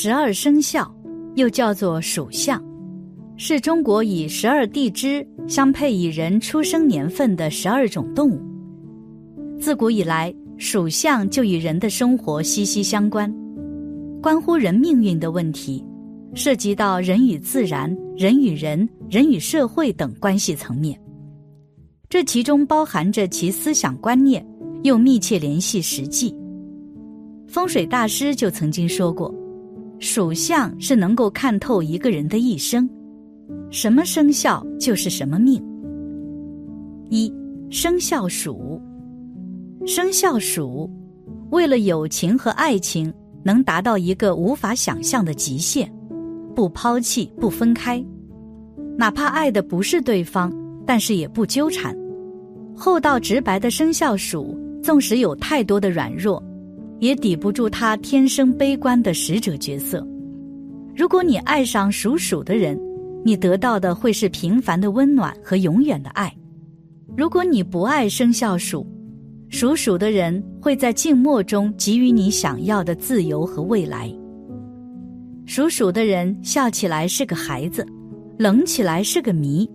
十二生肖又叫做属相，是中国以十二地支相配以人出生年份的十二种动物。自古以来，属相就与人的生活息息相关，关乎人命运的问题，涉及到人与自然、人与人、人与社会等关系层面。这其中包含着其思想观念，又密切联系实际。风水大师就曾经说过。属相是能够看透一个人的一生，什么生肖就是什么命。一生肖属，生肖属，为了友情和爱情能达到一个无法想象的极限，不抛弃不分开，哪怕爱的不是对方，但是也不纠缠。厚道直白的生肖属，纵使有太多的软弱。也抵不住他天生悲观的使者角色。如果你爱上属鼠的人，你得到的会是平凡的温暖和永远的爱；如果你不爱生肖鼠，属鼠的人会在静默中给予你想要的自由和未来。属鼠的人笑起来是个孩子，冷起来是个谜，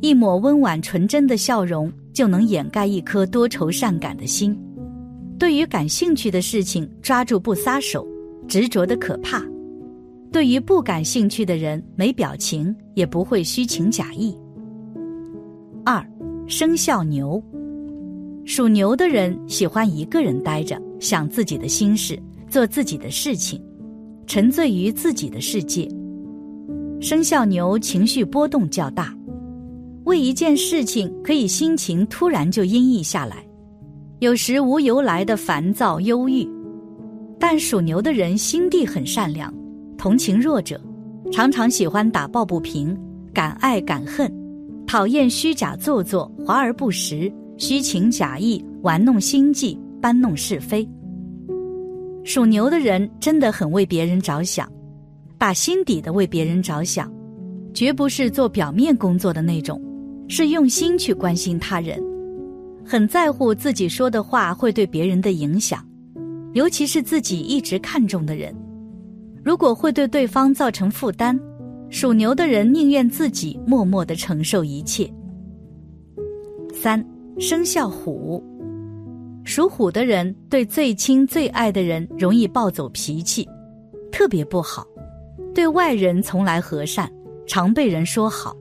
一抹温婉纯真的笑容就能掩盖一颗多愁善感的心。对于感兴趣的事情，抓住不撒手，执着的可怕；对于不感兴趣的人，没表情，也不会虚情假意。二，生肖牛，属牛的人喜欢一个人待着，想自己的心事，做自己的事情，沉醉于自己的世界。生肖牛情绪波动较大，为一件事情可以心情突然就阴翳下来。有时无由来的烦躁忧郁，但属牛的人心地很善良，同情弱者，常常喜欢打抱不平，敢爱敢恨，讨厌虚假做作、华而不实、虚情假意、玩弄心计、搬弄是非。属牛的人真的很为别人着想，打心底的为别人着想，绝不是做表面工作的那种，是用心去关心他人。很在乎自己说的话会对别人的影响，尤其是自己一直看重的人，如果会对对方造成负担，属牛的人宁愿自己默默的承受一切。三生肖虎，属虎的人对最亲最爱的人容易暴走脾气，特别不好，对外人从来和善，常被人说好。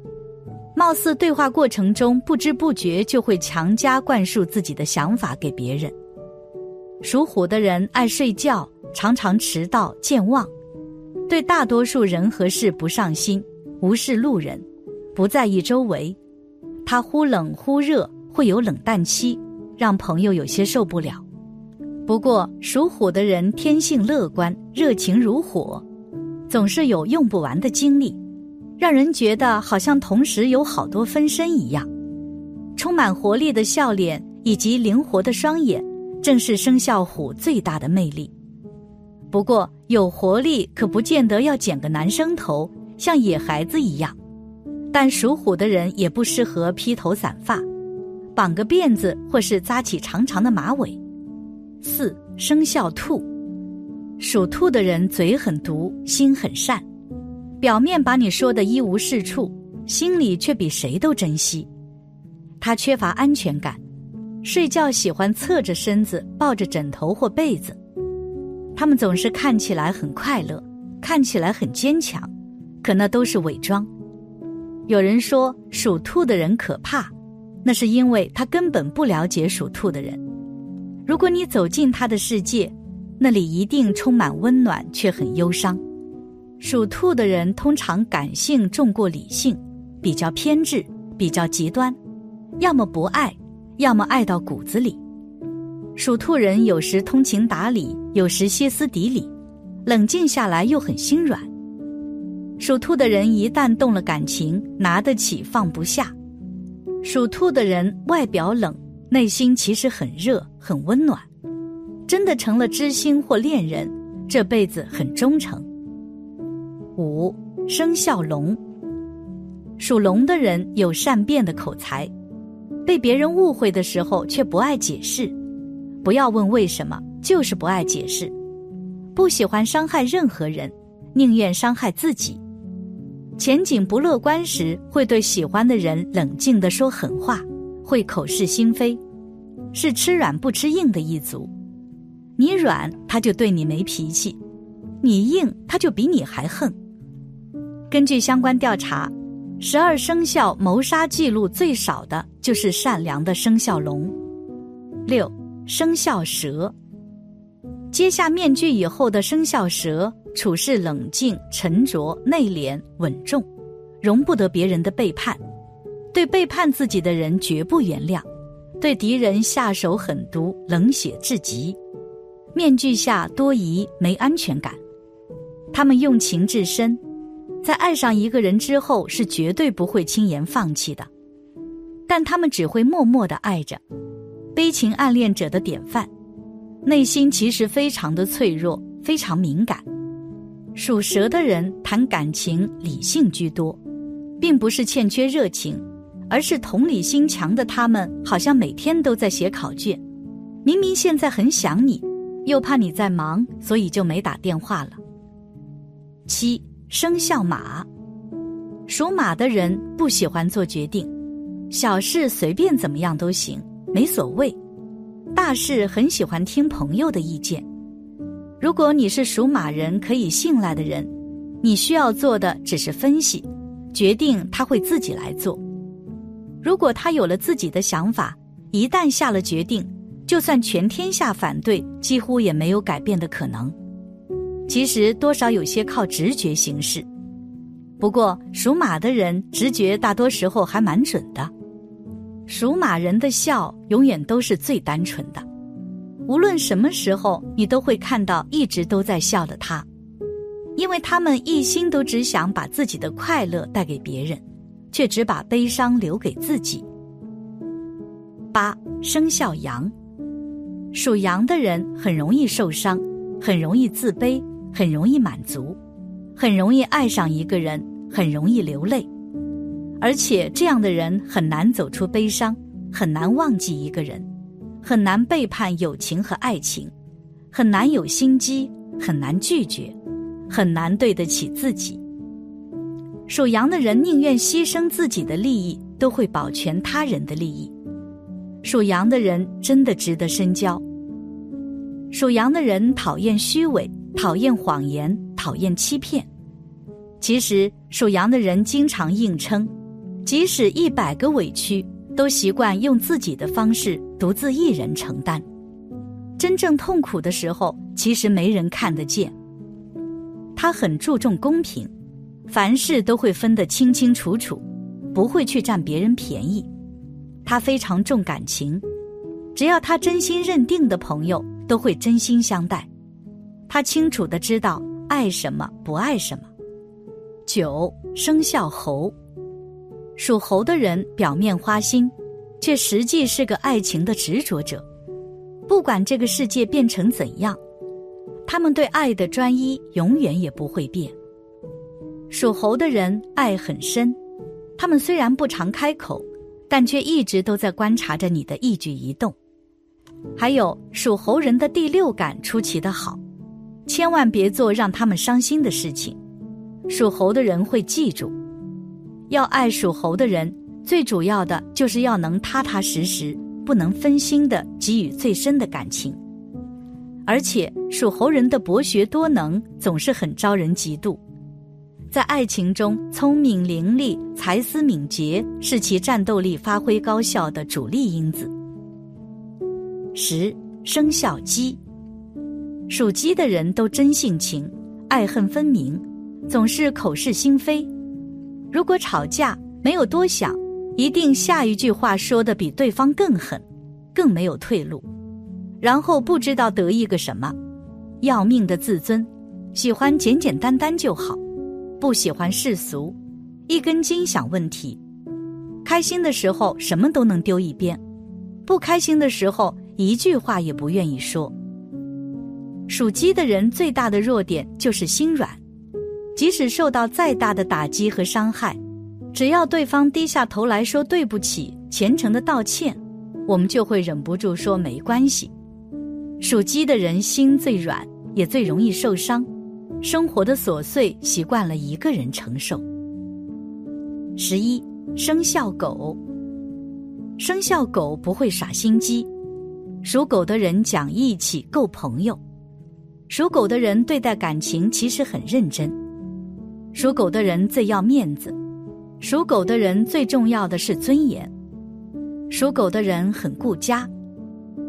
貌似对话过程中不知不觉就会强加灌输自己的想法给别人。属虎的人爱睡觉，常常迟到健忘，对大多数人和事不上心，无视路人，不在意周围。他忽冷忽热，会有冷淡期，让朋友有些受不了。不过属虎的人天性乐观，热情如火，总是有用不完的精力。让人觉得好像同时有好多分身一样，充满活力的笑脸以及灵活的双眼，正是生肖虎最大的魅力。不过，有活力可不见得要剪个男生头，像野孩子一样。但属虎的人也不适合披头散发，绑个辫子或是扎起长长的马尾。四生肖兔，属兔的人嘴很毒，心很善。表面把你说的一无是处，心里却比谁都珍惜。他缺乏安全感，睡觉喜欢侧着身子抱着枕头或被子。他们总是看起来很快乐，看起来很坚强，可那都是伪装。有人说属兔的人可怕，那是因为他根本不了解属兔的人。如果你走进他的世界，那里一定充满温暖，却很忧伤。属兔的人通常感性重过理性，比较偏执，比较极端，要么不爱，要么爱到骨子里。属兔人有时通情达理，有时歇斯底里，冷静下来又很心软。属兔的人一旦动了感情，拿得起放不下。属兔的人外表冷，内心其实很热很温暖，真的成了知心或恋人，这辈子很忠诚。五生肖龙，属龙的人有善变的口才，被别人误会的时候却不爱解释。不要问为什么，就是不爱解释，不喜欢伤害任何人，宁愿伤害自己。前景不乐观时，会对喜欢的人冷静地说狠话，会口是心非，是吃软不吃硬的一族。你软，他就对你没脾气；你硬，他就比你还横。根据相关调查，十二生肖谋杀记录最少的就是善良的生肖龙。六。生肖蛇，揭下面具以后的生肖蛇，处事冷静、沉着、内敛、稳重，容不得别人的背叛，对背叛自己的人绝不原谅，对敌人下手狠毒、冷血至极。面具下多疑、没安全感，他们用情至深，在爱上一个人之后是绝对不会轻言放弃的，但他们只会默默的爱着。悲情暗恋者的典范，内心其实非常的脆弱，非常敏感。属蛇的人谈感情理性居多，并不是欠缺热情，而是同理心强的他们好像每天都在写考卷。明明现在很想你，又怕你在忙，所以就没打电话了。七生肖马，属马的人不喜欢做决定，小事随便怎么样都行。没所谓，大事很喜欢听朋友的意见。如果你是属马人可以信赖的人，你需要做的只是分析，决定他会自己来做。如果他有了自己的想法，一旦下了决定，就算全天下反对，几乎也没有改变的可能。其实多少有些靠直觉行事，不过属马的人直觉大多时候还蛮准的。属马人的笑永远都是最单纯的，无论什么时候，你都会看到一直都在笑的他，因为他们一心都只想把自己的快乐带给别人，却只把悲伤留给自己。八生肖羊，属羊的人很容易受伤，很容易自卑，很容易满足，很容易爱上一个人，很容易流泪。而且这样的人很难走出悲伤，很难忘记一个人，很难背叛友情和爱情，很难有心机，很难拒绝，很难对得起自己。属羊的人宁愿牺牲自己的利益，都会保全他人的利益。属羊的人真的值得深交。属羊的人讨厌虚伪，讨厌谎言，讨厌欺骗。其实属羊的人经常硬撑。即使一百个委屈，都习惯用自己的方式独自一人承担。真正痛苦的时候，其实没人看得见。他很注重公平，凡事都会分得清清楚楚，不会去占别人便宜。他非常重感情，只要他真心认定的朋友，都会真心相待。他清楚的知道爱什么，不爱什么。九生肖猴。属猴的人表面花心，却实际是个爱情的执着者。不管这个世界变成怎样，他们对爱的专一永远也不会变。属猴的人爱很深，他们虽然不常开口，但却一直都在观察着你的一举一动。还有属猴人的第六感出奇的好，千万别做让他们伤心的事情。属猴的人会记住。要爱属猴的人，最主要的就是要能踏踏实实，不能分心的给予最深的感情。而且属猴人的博学多能总是很招人嫉妒，在爱情中聪明伶俐、才思敏捷是其战斗力发挥高效的主力因子。十生肖鸡，属鸡的人都真性情，爱恨分明，总是口是心非。如果吵架没有多想，一定下一句话说的比对方更狠，更没有退路。然后不知道得意个什么，要命的自尊，喜欢简简单单就好，不喜欢世俗，一根筋想问题。开心的时候什么都能丢一边，不开心的时候一句话也不愿意说。属鸡的人最大的弱点就是心软，即使受到再大的打击和伤害，只要对方低下头来说对不起，虔诚的道歉，我们就会忍不住说没关系。属鸡的人心最软，也最容易受伤，生活的琐碎习惯了一个人承受。十一生肖狗，生肖狗不会耍心机，属狗的人讲义气，够朋友。属狗的人对待感情其实很认真，属狗的人最要面子，属狗的人最重要的是尊严，属狗的人很顾家。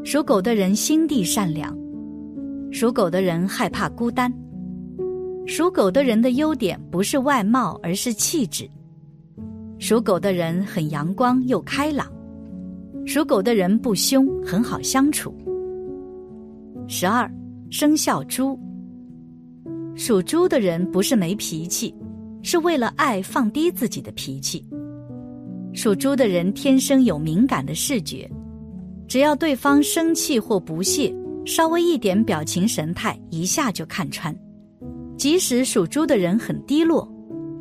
属狗的人心地善良，属狗的人害怕孤单。属狗的人的优点不是外貌，而是气质。属狗的人很阳光又开朗，属狗的人不凶，很好相处。十二生肖猪，属猪的人不是没脾气，是为了爱放低自己的脾气。属猪的人天生有敏感的视觉。只要对方生气或不屑，稍微一点表情神态，一下就看穿。即使属猪的人很低落，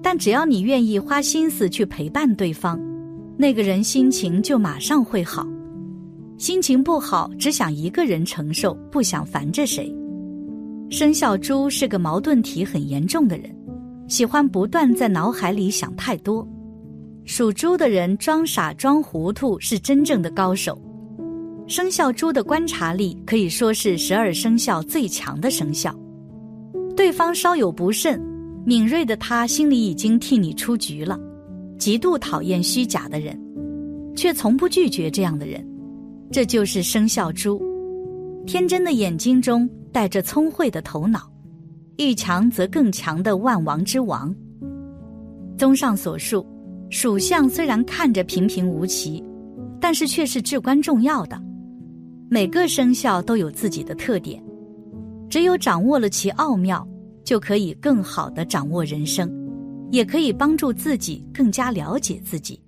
但只要你愿意花心思去陪伴对方，那个人心情就马上会好。心情不好，只想一个人承受，不想烦着谁。生肖猪是个矛盾体很严重的人，喜欢不断在脑海里想太多。属猪的人装傻装糊涂是真正的高手。生肖猪的观察力可以说是十二生肖最强的生肖。对方稍有不慎，敏锐的他心里已经替你出局了。极度讨厌虚假的人，却从不拒绝这样的人。这就是生肖猪，天真的眼睛中带着聪慧的头脑，遇强则更强的万王之王。综上所述，属相虽然看着平平无奇，但是却是至关重要的。每个生肖都有自己的特点，只有掌握了其奥妙，就可以更好的掌握人生，也可以帮助自己更加了解自己。